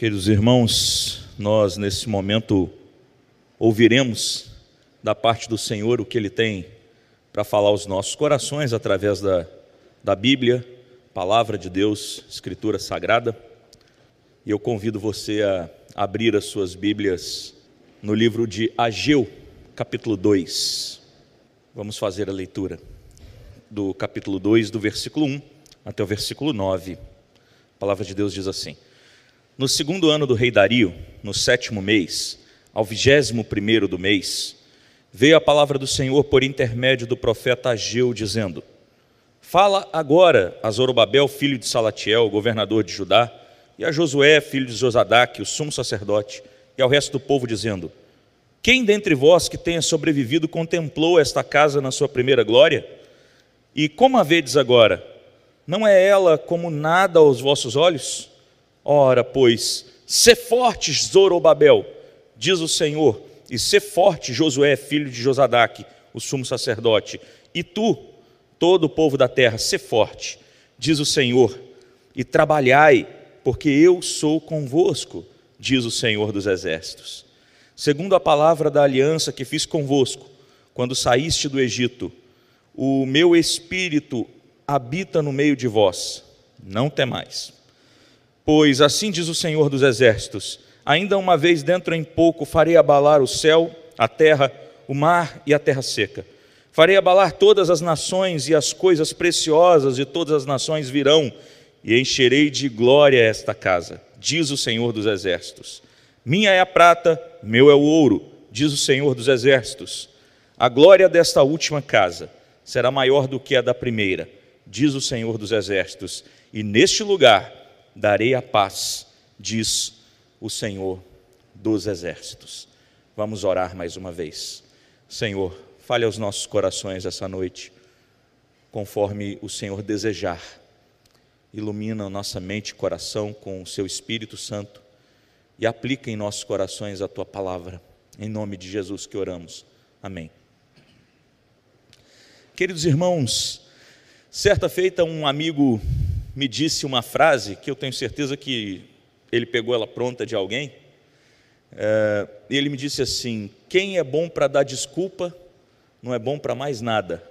Queridos irmãos, nós nesse momento ouviremos da parte do Senhor o que Ele tem para falar aos nossos corações através da, da Bíblia, Palavra de Deus, Escritura Sagrada. E eu convido você a abrir as suas Bíblias no livro de Ageu, capítulo 2. Vamos fazer a leitura do capítulo 2, do versículo 1 até o versículo 9. A palavra de Deus diz assim: No segundo ano do rei Dario, no sétimo mês, ao vigésimo primeiro do mês, veio a palavra do Senhor por intermédio do profeta Ageu, dizendo: Fala agora a Zorobabel, filho de Salatiel, governador de Judá, e a Josué, filho de Josadaque, o sumo sacerdote, e ao resto do povo, dizendo: Quem dentre vós que tenha sobrevivido contemplou esta casa na sua primeira glória? E como a vedes agora? Não é ela como nada aos vossos olhos? Ora, pois, se forte, Zorobabel, diz o Senhor, e se forte, Josué, filho de Josadaque, o sumo sacerdote, e tu, todo o povo da terra, se forte, diz o Senhor, e trabalhai, porque eu sou convosco, diz o Senhor dos exércitos. Segundo a palavra da aliança que fiz convosco, quando saíste do Egito, o meu espírito habita no meio de vós, não temais. Pois assim diz o Senhor dos exércitos: ainda uma vez dentro em pouco farei abalar o céu, a terra, o mar e a terra seca. Farei abalar todas as nações e as coisas preciosas de todas as nações virão, e encherei de glória esta casa, diz o Senhor dos exércitos. Minha é a prata, meu é o ouro, diz o Senhor dos exércitos. A glória desta última casa será maior do que a da primeira, diz o Senhor dos exércitos, e neste lugar darei a paz, diz o Senhor dos exércitos. Vamos orar mais uma vez. Senhor, fale aos nossos corações essa noite, conforme o Senhor desejar. Ilumina nossa mente e coração com o seu Espírito Santo e aplica em nossos corações a tua palavra. Em nome de Jesus que oramos. Amém. Queridos irmãos, certa feita um amigo me disse uma frase que eu tenho certeza que ele pegou ela pronta de alguém. É, ele me disse assim: quem é bom para dar desculpa não é bom para mais nada.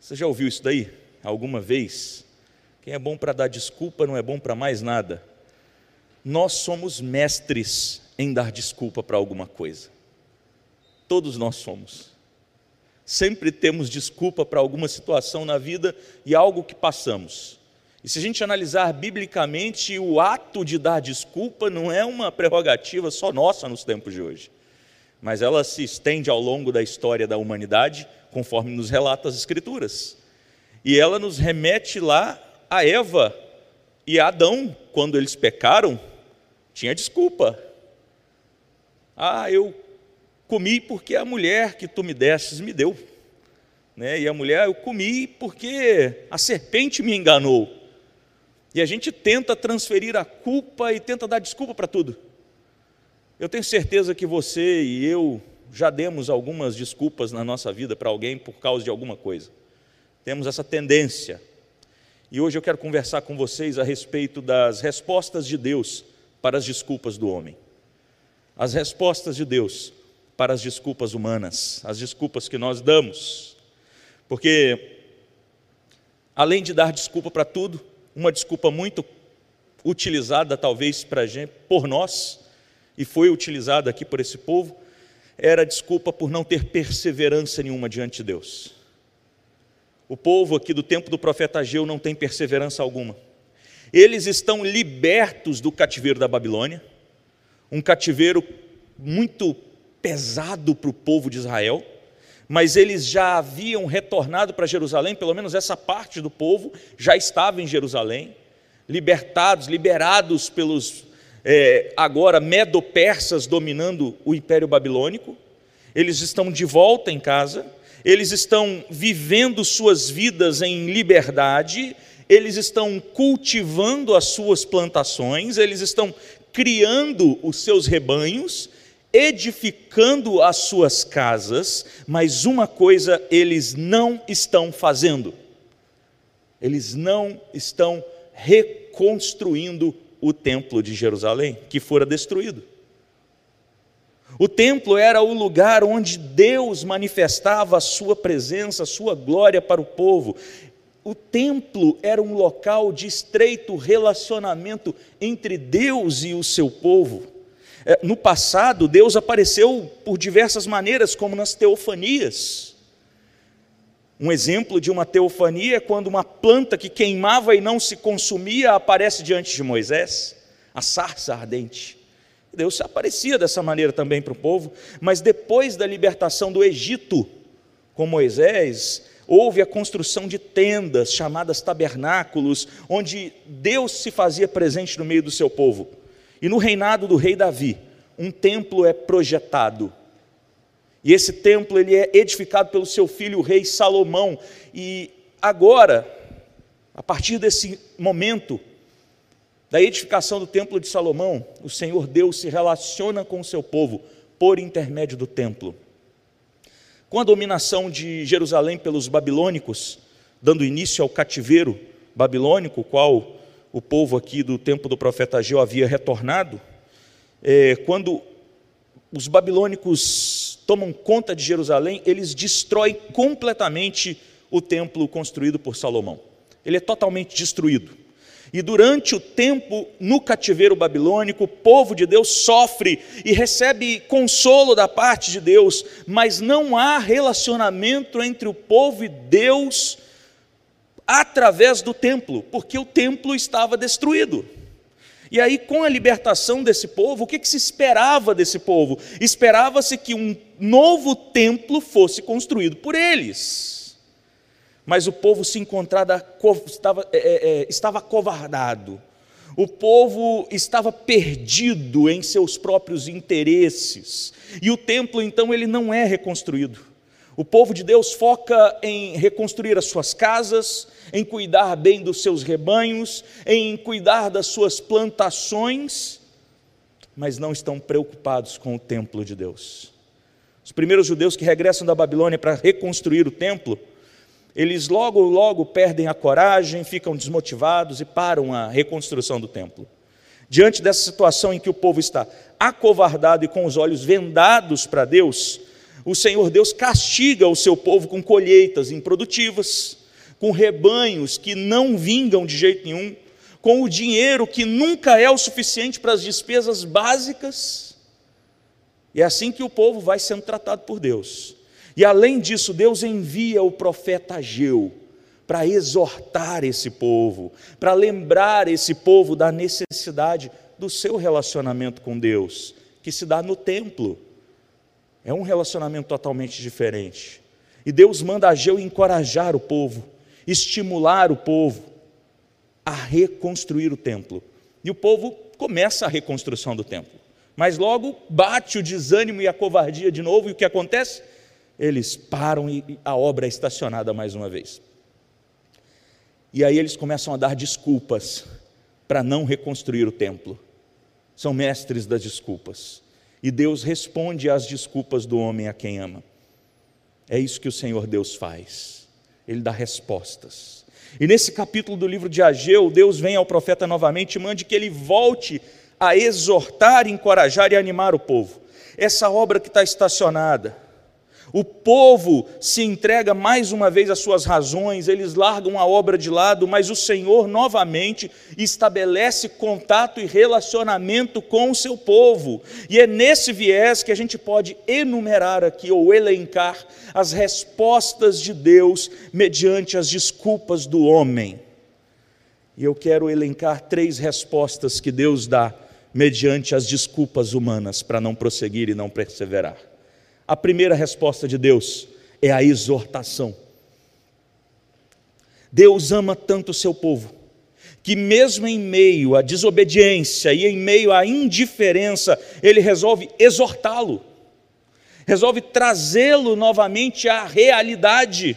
Você já ouviu isso daí alguma vez? Quem é bom para dar desculpa não é bom para mais nada. Nós somos mestres em dar desculpa para alguma coisa. Todos nós somos. Sempre temos desculpa para alguma situação na vida e algo que passamos. E se a gente analisar biblicamente, o ato de dar desculpa não é uma prerrogativa só nossa nos tempos de hoje, mas ela se estende ao longo da história da humanidade, conforme nos relata as Escrituras. E ela nos remete lá a Eva e a Adão, quando eles pecaram, tinha desculpa. Ah, eu comi porque a mulher que tu me destes me deu. Né? E a mulher, eu comi porque a serpente me enganou. E a gente tenta transferir a culpa e tenta dar desculpa para tudo. Eu tenho certeza que você e eu já demos algumas desculpas na nossa vida para alguém por causa de alguma coisa. Temos essa tendência. E hoje eu quero conversar com vocês a respeito das respostas de Deus para as desculpas do homem. As respostas de Deus para as desculpas humanas, as desculpas que nós damos. Porque, além de dar desculpa para tudo, uma desculpa muito utilizada talvez para gente, por nós, e foi utilizada aqui por esse povo, era a desculpa por não ter perseverança nenhuma diante de Deus. O povo aqui do tempo do profeta Ageu não tem perseverança alguma. Eles estão libertos do cativeiro da Babilônia, um cativeiro muito pesado para o povo de Israel, mas eles já haviam retornado para Jerusalém, pelo menos essa parte do povo já estava em Jerusalém, libertados, liberados pelos é, agora medo-persas dominando o Império Babilônico. Eles estão de volta em casa, eles estão vivendo suas vidas em liberdade, eles estão cultivando as suas plantações, eles estão criando os seus rebanhos, edificando as suas casas, mas uma coisa eles não estão fazendo: eles não estão reconstruindo o templo de Jerusalém, que fora destruído. O templo era o lugar onde Deus manifestava a sua presença, a sua glória para o povo. O templo era um local de estreito relacionamento entre Deus e o seu povo. É, no passado, Deus apareceu por diversas maneiras, como nas teofanias. Um exemplo de uma teofania é quando uma planta que queimava e não se consumia aparece diante de Moisés, a sarça ardente. Deus aparecia dessa maneira também para o povo, mas depois da libertação do Egito com Moisés, houve a construção de tendas chamadas tabernáculos, onde Deus se fazia presente no meio do seu povo. E no reinado do rei Davi, um templo é projetado. E esse templo ele é edificado pelo seu filho, o rei Salomão. E agora, a partir desse momento, da edificação do templo de Salomão, o Senhor Deus se relaciona com o seu povo por intermédio do templo. Com a dominação de Jerusalém pelos babilônicos, dando início ao cativeiro babilônico, qual o povo aqui do tempo do profeta Ageu havia retornado, é, quando os babilônicos tomam conta de Jerusalém, eles destroem completamente o templo construído por Salomão. Ele é totalmente destruído. E durante o tempo no cativeiro babilônico, o povo de Deus sofre e recebe consolo da parte de Deus, mas não há relacionamento entre o povo e Deus através do templo, porque o templo estava destruído. E aí, com a libertação desse povo, o que, que se esperava desse povo? Esperava-se que um novo templo fosse construído por eles mas o povo se encontrava, estava, é, é, é, estava covardado, o povo estava perdido em seus próprios interesses, e o templo então ele não é reconstruído. O povo de Deus foca em reconstruir as suas casas, em cuidar bem dos seus rebanhos, em cuidar das suas plantações, mas não estão preocupados com o templo de Deus. Os primeiros judeus que regressam da Babilônia para reconstruir o templo, eles logo, logo perdem a coragem, ficam desmotivados e param a reconstrução do templo. Diante dessa situação em que o povo está acovardado e com os olhos vendados para Deus, o Senhor Deus castiga o seu povo com colheitas improdutivas, com rebanhos que não vingam de jeito nenhum, com o dinheiro que nunca é o suficiente para as despesas básicas. E é assim que o povo vai sendo tratado por Deus. E além disso, Deus envia o profeta Ageu para exortar esse povo, para lembrar esse povo da necessidade do seu relacionamento com Deus, que se dá no templo. É um relacionamento totalmente diferente. E Deus manda Ageu encorajar o povo, estimular o povo a reconstruir o templo. E o povo começa a reconstrução do templo. Mas logo bate o desânimo e a covardia de novo, e o que acontece? eles param e a obra é estacionada mais uma vez. E aí eles começam a dar desculpas para não reconstruir o templo. São mestres das desculpas. E Deus responde às desculpas do homem a quem ama. É isso que o Senhor Deus faz. Ele dá respostas. E nesse capítulo do livro de Ageu, Deus vem ao profeta novamente e mande que ele volte a exortar, encorajar e animar o povo. Essa obra que está estacionada, o povo se entrega mais uma vez às suas razões, eles largam a obra de lado, mas o Senhor novamente estabelece contato e relacionamento com o seu povo. E é nesse viés que a gente pode enumerar aqui ou elencar as respostas de Deus mediante as desculpas do homem. E eu quero elencar três respostas que Deus dá mediante as desculpas humanas para não prosseguir e não perseverar. A primeira resposta de Deus é a exortação. Deus ama tanto o seu povo, que mesmo em meio à desobediência e em meio à indiferença, ele resolve exortá-lo, resolve trazê-lo novamente à realidade.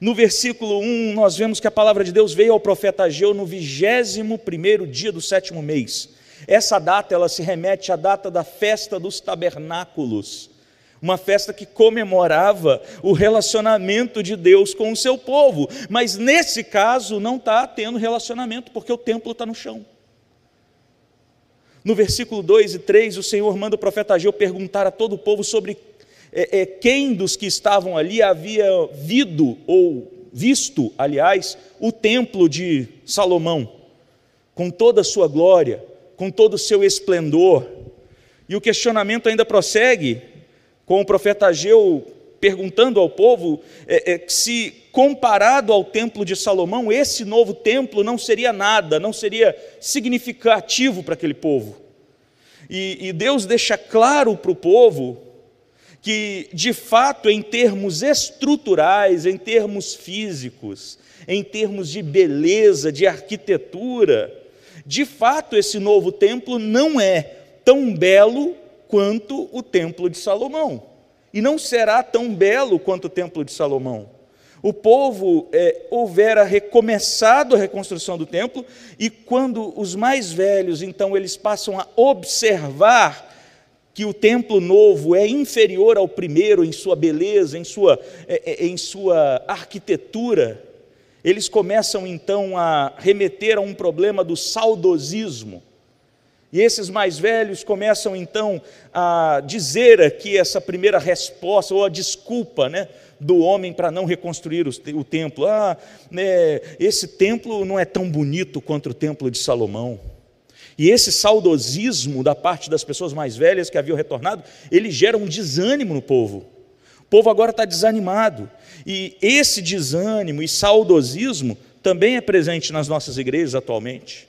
No versículo 1, nós vemos que a palavra de Deus veio ao profeta Ageu no vigésimo primeiro dia do sétimo mês. Essa data, ela se remete à data da festa dos tabernáculos uma festa que comemorava o relacionamento de Deus com o seu povo, mas nesse caso não está tendo relacionamento, porque o templo está no chão. No versículo 2 e 3, o Senhor manda o profeta Ageu perguntar a todo o povo sobre é, é, quem dos que estavam ali havia vido ou visto, aliás, o templo de Salomão, com toda a sua glória, com todo o seu esplendor. E o questionamento ainda prossegue, com o profeta Ageu perguntando ao povo é, é, se, comparado ao templo de Salomão, esse novo templo não seria nada, não seria significativo para aquele povo. E, e Deus deixa claro para o povo que, de fato, em termos estruturais, em termos físicos, em termos de beleza, de arquitetura, de fato, esse novo templo não é tão belo quanto o templo de Salomão. E não será tão belo quanto o templo de Salomão. O povo é, houvera recomeçado a reconstrução do templo, e quando os mais velhos, então, eles passam a observar que o templo novo é inferior ao primeiro em sua beleza, em sua, é, é, em sua arquitetura, eles começam então a remeter a um problema do saudosismo. E esses mais velhos começam então a dizer aqui essa primeira resposta, ou a desculpa né, do homem para não reconstruir o, templo. Ah, né, esse templo não é tão bonito quanto o templo de Salomão. E esse saudosismo da parte das pessoas mais velhas que haviam retornado, ele gera um desânimo no povo. O povo agora está desanimado. E esse desânimo e saudosismo também é presente nas nossas igrejas atualmente.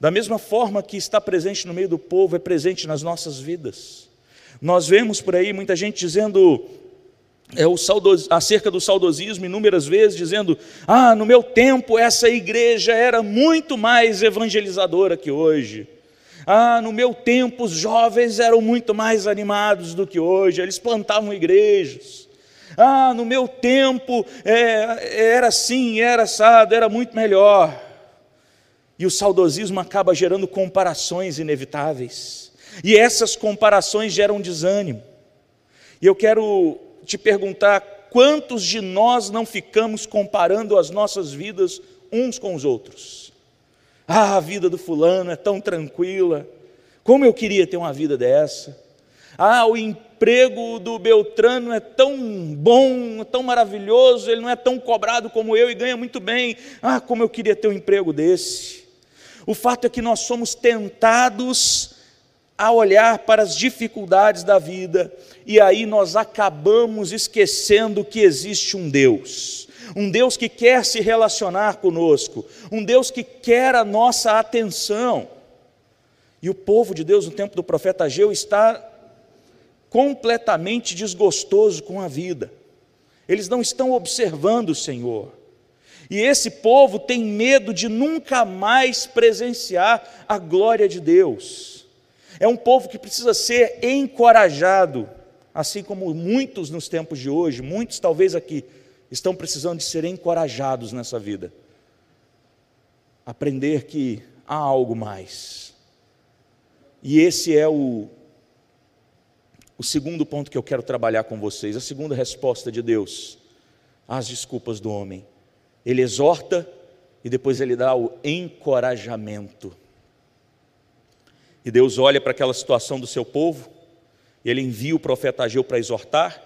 Da mesma forma que está presente no meio do povo, é presente nas nossas vidas. Nós vemos por aí muita gente dizendo é, o saudos, acerca do saudosismo inúmeras vezes, dizendo: Ah, no meu tempo essa igreja era muito mais evangelizadora que hoje. Ah, no meu tempo os jovens eram muito mais animados do que hoje, eles plantavam igrejas. Ah, no meu tempo é, era assim, era assado, era muito melhor. E o saudosismo acaba gerando comparações inevitáveis. E essas comparações geram desânimo. E eu quero te perguntar: quantos de nós não ficamos comparando as nossas vidas uns com os outros? Ah, a vida do fulano é tão tranquila. Como eu queria ter uma vida dessa. Ah, o emprego do Beltrano é tão bom, tão maravilhoso, ele não é tão cobrado como eu e ganha muito bem. Ah, como eu queria ter um emprego desse. O fato é que nós somos tentados a olhar para as dificuldades da vida e aí nós acabamos esquecendo que existe um Deus. Um Deus que quer se relacionar conosco, um Deus que quer a nossa atenção. E o povo de Deus no tempo do profeta Ageu está completamente desgostoso com a vida. Eles não estão observando o Senhor. E esse povo tem medo de nunca mais presenciar a glória de Deus. É um povo que precisa ser encorajado, assim como muitos nos tempos de hoje, muitos talvez aqui, estão precisando de ser encorajados nessa vida. Aprender que há algo mais. E esse é o, o segundo ponto que eu quero trabalhar com vocês, a segunda resposta de Deus às desculpas do homem. Ele exorta e depois ele dá o encorajamento. E Deus olha para aquela situação do seu povo, ele envia o profeta Ageu para exortar,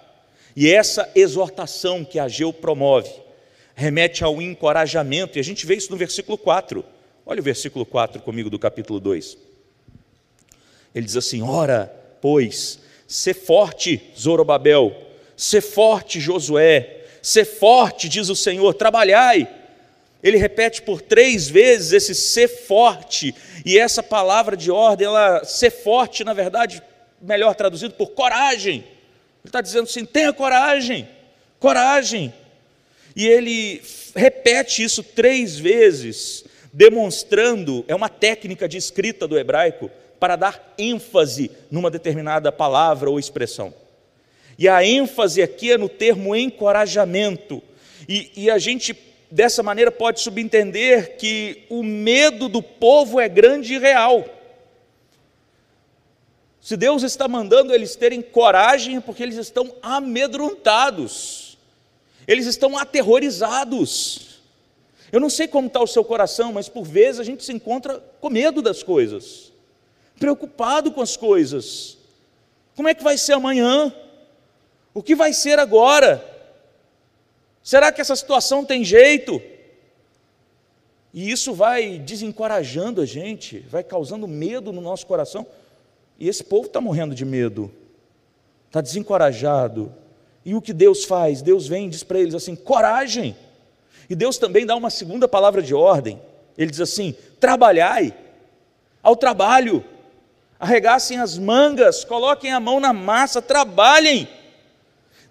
e essa exortação que Ageu promove remete ao encorajamento, e a gente vê isso no versículo 4. Olha o versículo 4 comigo do capítulo 2. Ele diz assim: Ora, pois, se forte, Zorobabel, se forte, Josué, ser forte, diz o Senhor, trabalhai. Ele repete por três vezes esse ser forte, e essa palavra de ordem, ela, ser forte, na verdade, melhor traduzido por coragem. Ele está dizendo assim: tenha coragem, coragem. E ele repete isso três vezes, demonstrando, é uma técnica de escrita do hebraico, para dar ênfase numa determinada palavra ou expressão. E a ênfase aqui é no termo encorajamento. E, e a gente, dessa maneira, pode subentender que o medo do povo é grande e real. Se Deus está mandando eles terem coragem, é porque eles estão amedrontados, eles estão aterrorizados. Eu não sei como está o seu coração, mas por vezes a gente se encontra com medo das coisas. preocupado com as coisas. Como é que vai ser amanhã? O que vai ser agora? Será que essa situação tem jeito? E isso vai desencorajando a gente, vai causando medo no nosso coração. E esse povo está morrendo de medo, está desencorajado. E o que Deus faz? Deus vem e diz para eles assim: coragem. E Deus também dá uma segunda palavra de ordem. Ele diz assim: trabalhai, ao trabalho, arregassem as mangas, coloquem a mão na massa, trabalhem.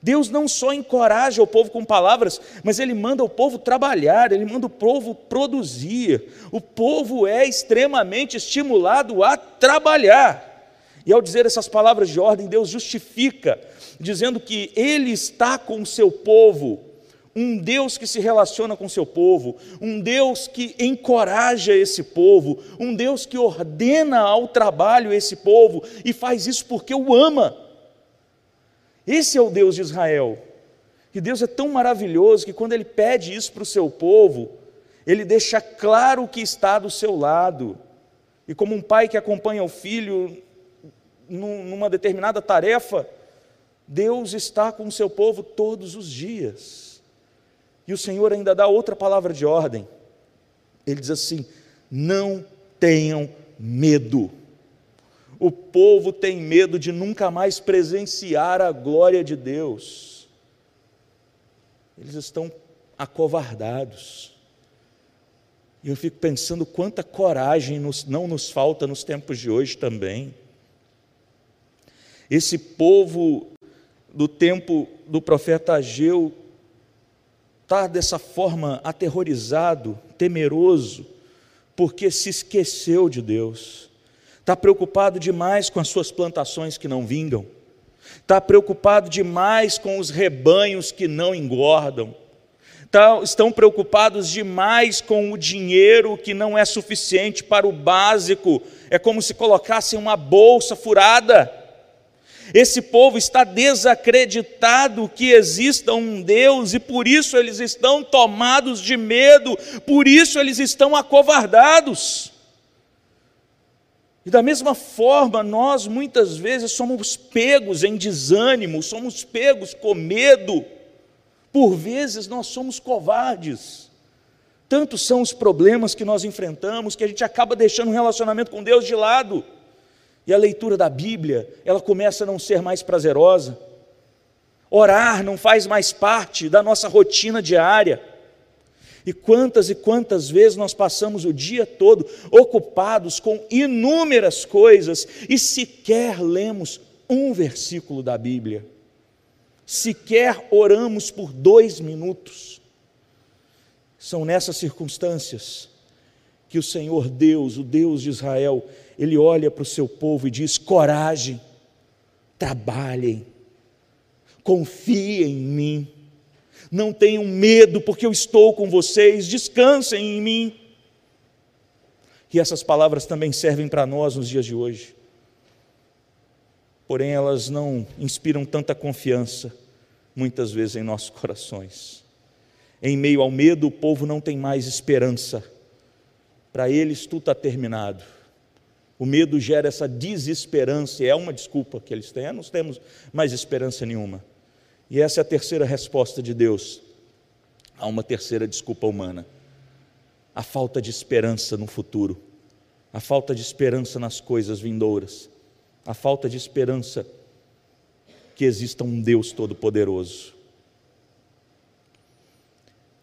Deus não só encoraja o povo com palavras, mas ele manda o povo trabalhar, ele manda o povo produzir. O povo é extremamente estimulado a trabalhar. E ao dizer essas palavras de ordem, Deus justifica, dizendo que Ele está com o seu povo, um Deus que se relaciona com seu povo, um Deus que encoraja esse povo, um Deus que ordena ao trabalho esse povo e faz isso porque o ama. Esse é o Deus de Israel. E Deus é tão maravilhoso que quando Ele pede isso para o seu povo, Ele deixa claro que está do seu lado. E como um pai que acompanha o filho numa determinada tarefa, Deus está com o seu povo todos os dias. E o Senhor ainda dá outra palavra de ordem. Ele diz assim: não tenham medo o povo tem medo de nunca mais presenciar a glória de Deus. Eles estão acovardados. E eu fico pensando quanta coragem nos, não nos falta nos tempos de hoje também. Esse povo do tempo do profeta Ageu está dessa forma aterrorizado, temeroso, porque se esqueceu de Deus está preocupado demais com as suas plantações que não vingam, está preocupado demais com os rebanhos que não engordam, tá, estão preocupados demais com o dinheiro que não é suficiente para o básico, é como se colocassem uma bolsa furada. Esse povo está desacreditado que exista um Deus e por isso eles estão tomados de medo, por isso eles estão acovardados. E da mesma forma, nós muitas vezes somos pegos em desânimo, somos pegos com medo. Por vezes nós somos covardes. Tantos são os problemas que nós enfrentamos que a gente acaba deixando o relacionamento com Deus de lado. E a leitura da Bíblia, ela começa a não ser mais prazerosa. Orar não faz mais parte da nossa rotina diária. E quantas e quantas vezes nós passamos o dia todo ocupados com inúmeras coisas e sequer lemos um versículo da Bíblia, sequer oramos por dois minutos. São nessas circunstâncias que o Senhor Deus, o Deus de Israel, ele olha para o seu povo e diz: coragem, trabalhem, confiem em mim não tenham medo, porque eu estou com vocês, descansem em mim. E essas palavras também servem para nós nos dias de hoje. Porém, elas não inspiram tanta confiança, muitas vezes, em nossos corações. Em meio ao medo, o povo não tem mais esperança. Para eles, tudo está terminado. O medo gera essa desesperança, e é uma desculpa que eles têm, não temos mais esperança nenhuma. E essa é a terceira resposta de Deus. Há uma terceira desculpa humana: a falta de esperança no futuro, a falta de esperança nas coisas vindouras, a falta de esperança que exista um Deus Todo-Poderoso.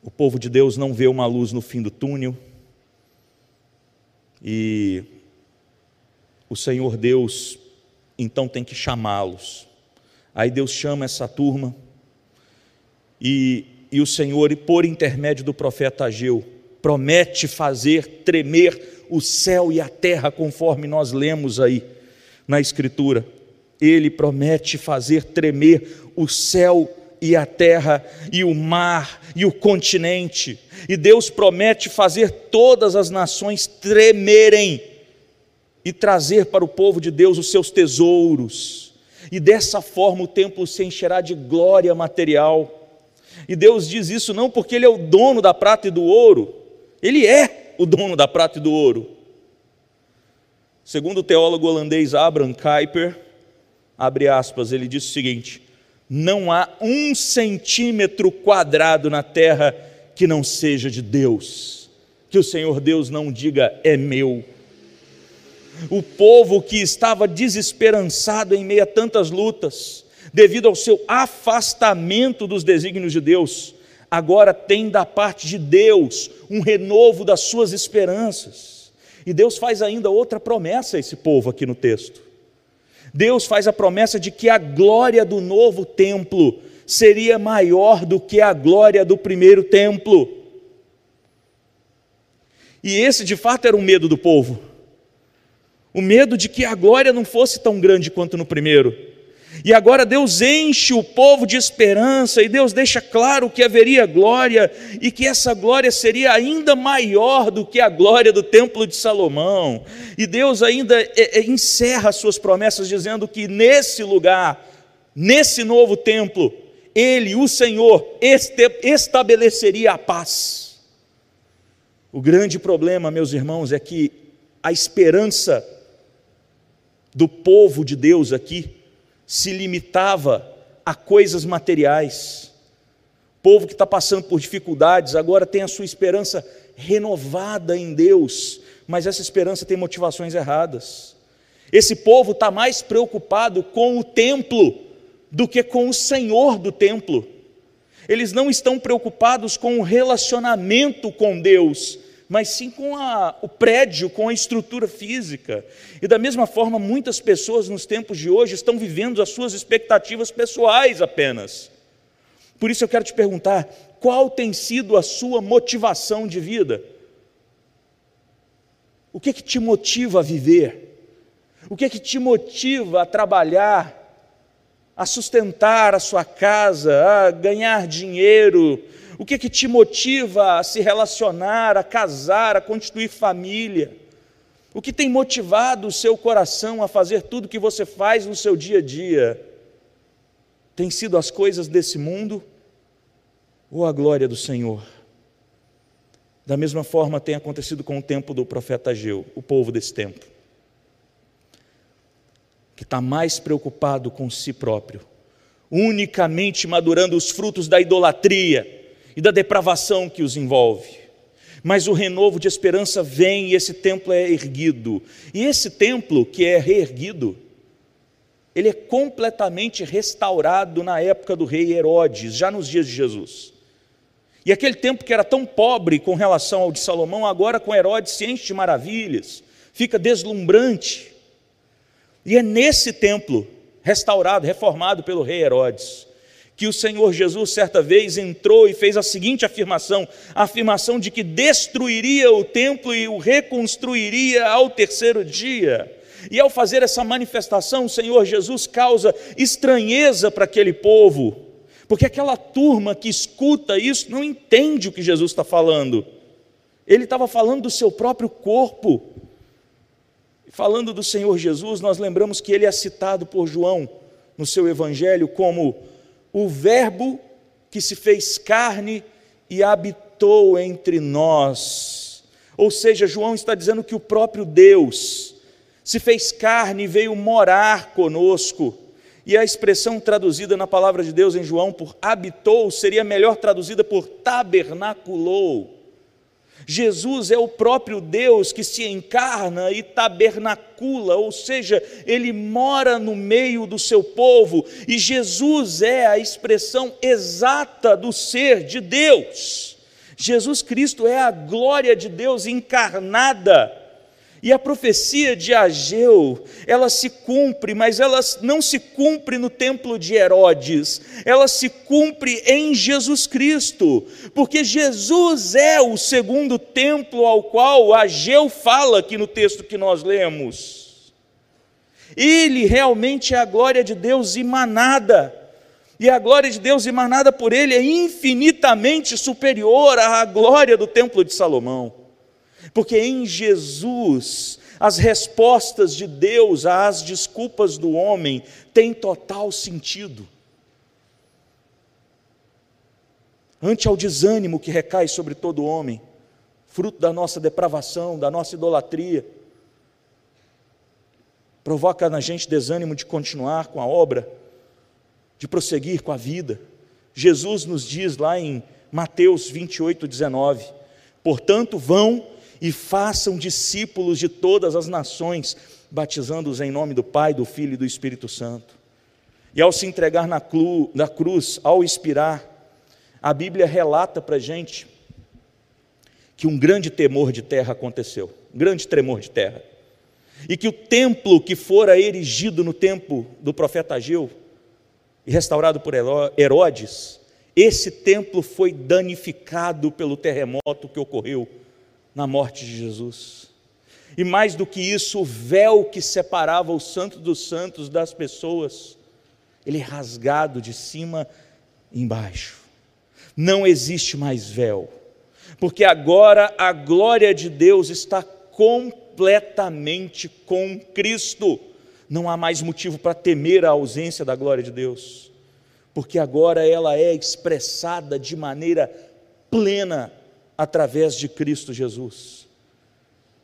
O povo de Deus não vê uma luz no fim do túnel, e o Senhor Deus então tem que chamá-los Aí Deus chama essa turma e, e o Senhor, por intermédio do profeta Ageu, promete fazer tremer o céu e a terra, conforme nós lemos aí na Escritura. Ele promete fazer tremer o céu e a terra, e o mar, e o continente, e Deus promete fazer todas as nações tremerem e trazer para o povo de Deus os seus tesouros e dessa forma o templo se encherá de glória material. E Deus diz isso não porque Ele é o dono da prata e do ouro, Ele é o dono da prata e do ouro. Segundo o teólogo holandês Abraham Kuyper, abre aspas, ele diz o seguinte: não há um centímetro quadrado na terra que não seja de Deus, que o Senhor Deus não diga é meu. O povo que estava desesperançado em meio a tantas lutas, devido ao seu afastamento dos desígnios de Deus, agora tem da parte de Deus um renovo das suas esperanças. E Deus faz ainda outra promessa a esse povo aqui no texto. Deus faz a promessa de que a glória do novo templo seria maior do que a glória do primeiro templo. E esse de fato era o medo do povo. O medo de que a glória não fosse tão grande quanto no primeiro. E agora Deus enche o povo de esperança, e Deus deixa claro que haveria glória, e que essa glória seria ainda maior do que a glória do templo de Salomão. E Deus ainda é, é, encerra suas promessas dizendo que nesse lugar, nesse novo templo, Ele, o Senhor, estabeleceria a paz. O grande problema, meus irmãos, é que a esperança do povo de Deus aqui, se limitava a coisas materiais. Povo que está passando por dificuldades agora tem a sua esperança renovada em Deus, mas essa esperança tem motivações erradas. Esse povo está mais preocupado com o templo do que com o Senhor do templo. Eles não estão preocupados com o relacionamento com Deus, mas sim com a, o prédio, com a estrutura física. E da mesma forma, muitas pessoas nos tempos de hoje estão vivendo as suas expectativas pessoais apenas. Por isso eu quero te perguntar: qual tem sido a sua motivação de vida? O que, que te motiva a viver? O que, que te motiva a trabalhar, a sustentar a sua casa, a ganhar dinheiro, o que, que te motiva a se relacionar, a casar, a constituir família? O que tem motivado o seu coração a fazer tudo que você faz no seu dia a dia? Tem sido as coisas desse mundo ou a glória do Senhor? Da mesma forma tem acontecido com o tempo do profeta Ageu, o povo desse tempo, que está mais preocupado com si próprio, unicamente madurando os frutos da idolatria, e da depravação que os envolve. Mas o renovo de esperança vem e esse templo é erguido. E esse templo que é reerguido, ele é completamente restaurado na época do rei Herodes, já nos dias de Jesus. E aquele templo que era tão pobre com relação ao de Salomão, agora com Herodes se enche de maravilhas, fica deslumbrante. E é nesse templo, restaurado, reformado pelo rei Herodes, que o Senhor Jesus certa vez entrou e fez a seguinte afirmação: a afirmação de que destruiria o templo e o reconstruiria ao terceiro dia. E ao fazer essa manifestação, o Senhor Jesus causa estranheza para aquele povo, porque aquela turma que escuta isso não entende o que Jesus está falando. Ele estava falando do seu próprio corpo. Falando do Senhor Jesus, nós lembramos que ele é citado por João no seu evangelho como o Verbo que se fez carne e habitou entre nós. Ou seja, João está dizendo que o próprio Deus se fez carne e veio morar conosco. E a expressão traduzida na palavra de Deus em João por habitou seria melhor traduzida por tabernaculou. Jesus é o próprio Deus que se encarna e tabernacula, ou seja, ele mora no meio do seu povo, e Jesus é a expressão exata do ser de Deus. Jesus Cristo é a glória de Deus encarnada. E a profecia de Ageu, ela se cumpre, mas ela não se cumpre no templo de Herodes, ela se cumpre em Jesus Cristo, porque Jesus é o segundo templo ao qual Ageu fala aqui no texto que nós lemos. Ele realmente é a glória de Deus emanada, e a glória de Deus emanada por ele é infinitamente superior à glória do templo de Salomão. Porque em Jesus, as respostas de Deus às desculpas do homem têm total sentido. Ante ao desânimo que recai sobre todo homem, fruto da nossa depravação, da nossa idolatria, provoca na gente desânimo de continuar com a obra, de prosseguir com a vida. Jesus nos diz lá em Mateus 28, 19: Portanto, vão e façam discípulos de todas as nações, batizando-os em nome do Pai, do Filho e do Espírito Santo. E ao se entregar na, na cruz, ao expirar, a Bíblia relata para a gente que um grande temor de terra aconteceu, um grande tremor de terra. E que o templo que fora erigido no tempo do profeta Ageu e restaurado por Herodes, esse templo foi danificado pelo terremoto que ocorreu na morte de Jesus. E mais do que isso, o véu que separava o santo dos santos das pessoas, ele é rasgado de cima embaixo. Não existe mais véu, porque agora a glória de Deus está completamente com Cristo. Não há mais motivo para temer a ausência da glória de Deus, porque agora ela é expressada de maneira plena através de Cristo Jesus.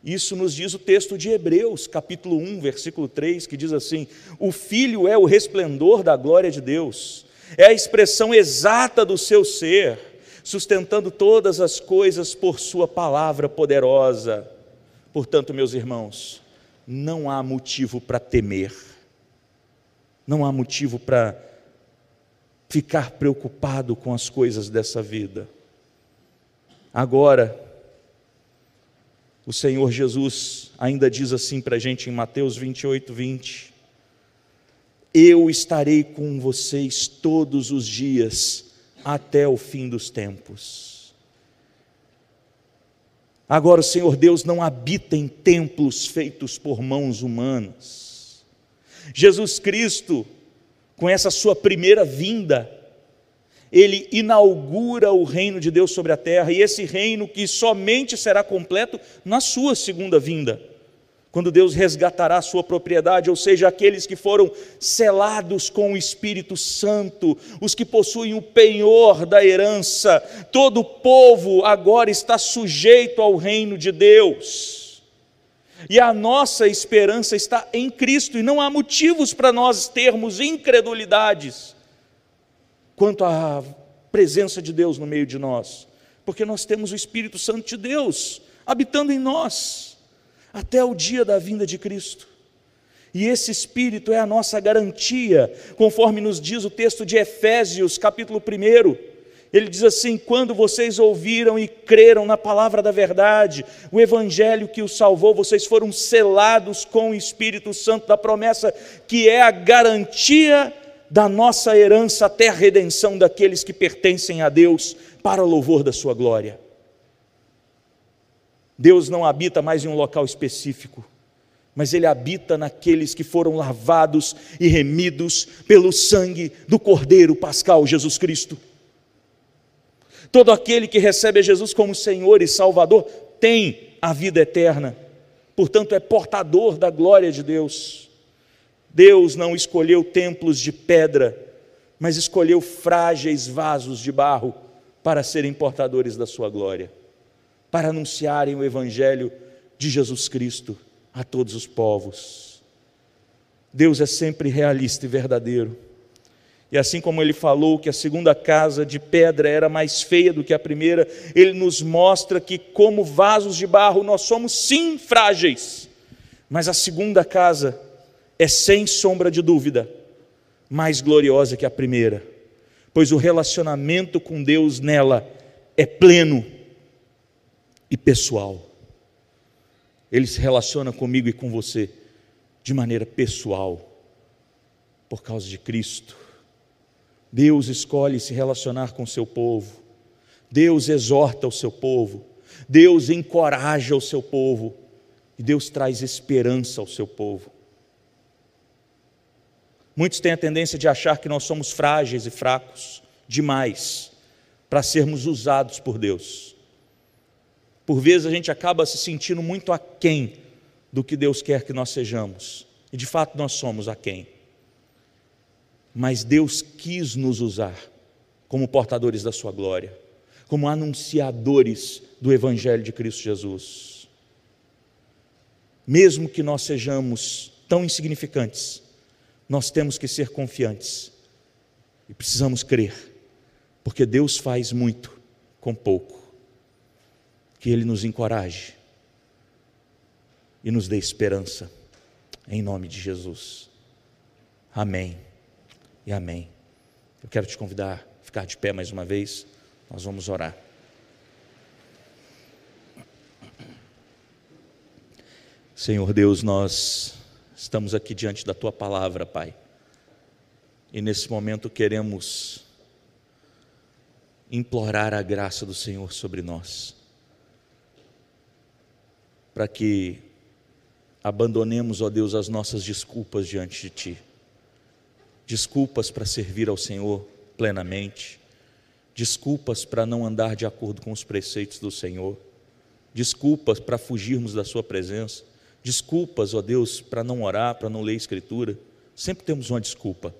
Isso nos diz o texto de Hebreus, capítulo 1, versículo 3, que diz assim: O Filho é o resplendor da glória de Deus, é a expressão exata do seu ser, sustentando todas as coisas por Sua palavra poderosa. Portanto, meus irmãos, não há motivo para temer, não há motivo para ficar preocupado com as coisas dessa vida. Agora, o Senhor Jesus ainda diz assim para a gente em Mateus 28, 20: Eu estarei com vocês todos os dias até o fim dos tempos. Agora, o Senhor Deus não habita em templos feitos por mãos humanas. Jesus Cristo, com essa sua primeira vinda, ele inaugura o reino de Deus sobre a terra, e esse reino que somente será completo na sua segunda vinda, quando Deus resgatará a sua propriedade, ou seja, aqueles que foram selados com o Espírito Santo, os que possuem o penhor da herança, todo o povo agora está sujeito ao reino de Deus. E a nossa esperança está em Cristo, e não há motivos para nós termos incredulidades quanto à presença de Deus no meio de nós, porque nós temos o Espírito Santo de Deus habitando em nós, até o dia da vinda de Cristo. E esse Espírito é a nossa garantia, conforme nos diz o texto de Efésios, capítulo 1. Ele diz assim: quando vocês ouviram e creram na palavra da verdade, o evangelho que os salvou, vocês foram selados com o Espírito Santo da promessa, que é a garantia da nossa herança até a redenção daqueles que pertencem a Deus, para o louvor da Sua glória. Deus não habita mais em um local específico, mas Ele habita naqueles que foram lavados e remidos pelo sangue do Cordeiro Pascal Jesus Cristo. Todo aquele que recebe a Jesus como Senhor e Salvador tem a vida eterna, portanto, é portador da glória de Deus. Deus não escolheu templos de pedra, mas escolheu frágeis vasos de barro para serem portadores da sua glória, para anunciarem o Evangelho de Jesus Cristo a todos os povos. Deus é sempre realista e verdadeiro. E assim como ele falou que a segunda casa de pedra era mais feia do que a primeira, ele nos mostra que, como vasos de barro, nós somos sim frágeis, mas a segunda casa é sem sombra de dúvida mais gloriosa que a primeira, pois o relacionamento com Deus nela é pleno e pessoal. Ele se relaciona comigo e com você de maneira pessoal, por causa de Cristo. Deus escolhe se relacionar com o seu povo, Deus exorta o seu povo, Deus encoraja o seu povo, e Deus traz esperança ao seu povo. Muitos têm a tendência de achar que nós somos frágeis e fracos demais para sermos usados por Deus. Por vezes a gente acaba se sentindo muito aquém do que Deus quer que nós sejamos. E de fato nós somos aquém. Mas Deus quis nos usar como portadores da Sua glória, como anunciadores do Evangelho de Cristo Jesus. Mesmo que nós sejamos tão insignificantes, nós temos que ser confiantes e precisamos crer, porque Deus faz muito com pouco. Que Ele nos encoraje e nos dê esperança, em nome de Jesus. Amém e amém. Eu quero te convidar a ficar de pé mais uma vez, nós vamos orar. Senhor Deus, nós estamos aqui diante da tua palavra, Pai. E nesse momento queremos implorar a graça do Senhor sobre nós, para que abandonemos, ó Deus, as nossas desculpas diante de Ti. Desculpas para servir ao Senhor plenamente, desculpas para não andar de acordo com os preceitos do Senhor, desculpas para fugirmos da Sua presença desculpas, ó Deus, para não orar, para não ler a Escritura. Sempre temos uma desculpa.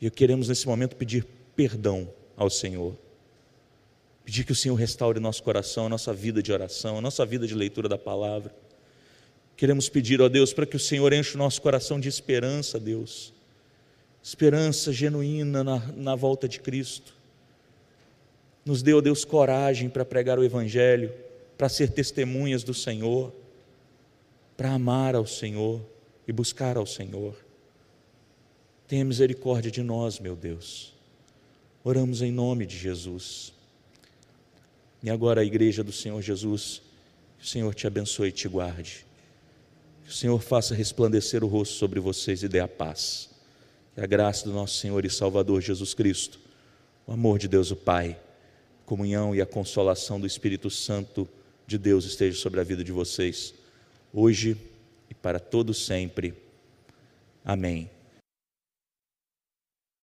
E queremos nesse momento pedir perdão ao Senhor. Pedir que o Senhor restaure nosso coração, a nossa vida de oração, a nossa vida de leitura da palavra. Queremos pedir, ó Deus, para que o Senhor enche o nosso coração de esperança, Deus. Esperança genuína na, na volta de Cristo. Nos dê, ó Deus, coragem para pregar o Evangelho, para ser testemunhas do Senhor para amar ao Senhor e buscar ao Senhor. Tenha misericórdia de nós, meu Deus. Oramos em nome de Jesus. E agora a igreja do Senhor Jesus, que o Senhor te abençoe e te guarde. Que o Senhor faça resplandecer o rosto sobre vocês e dê a paz. Que a graça do nosso Senhor e Salvador Jesus Cristo, o amor de Deus o Pai, a comunhão e a consolação do Espírito Santo de Deus esteja sobre a vida de vocês hoje e para todo sempre. Amém.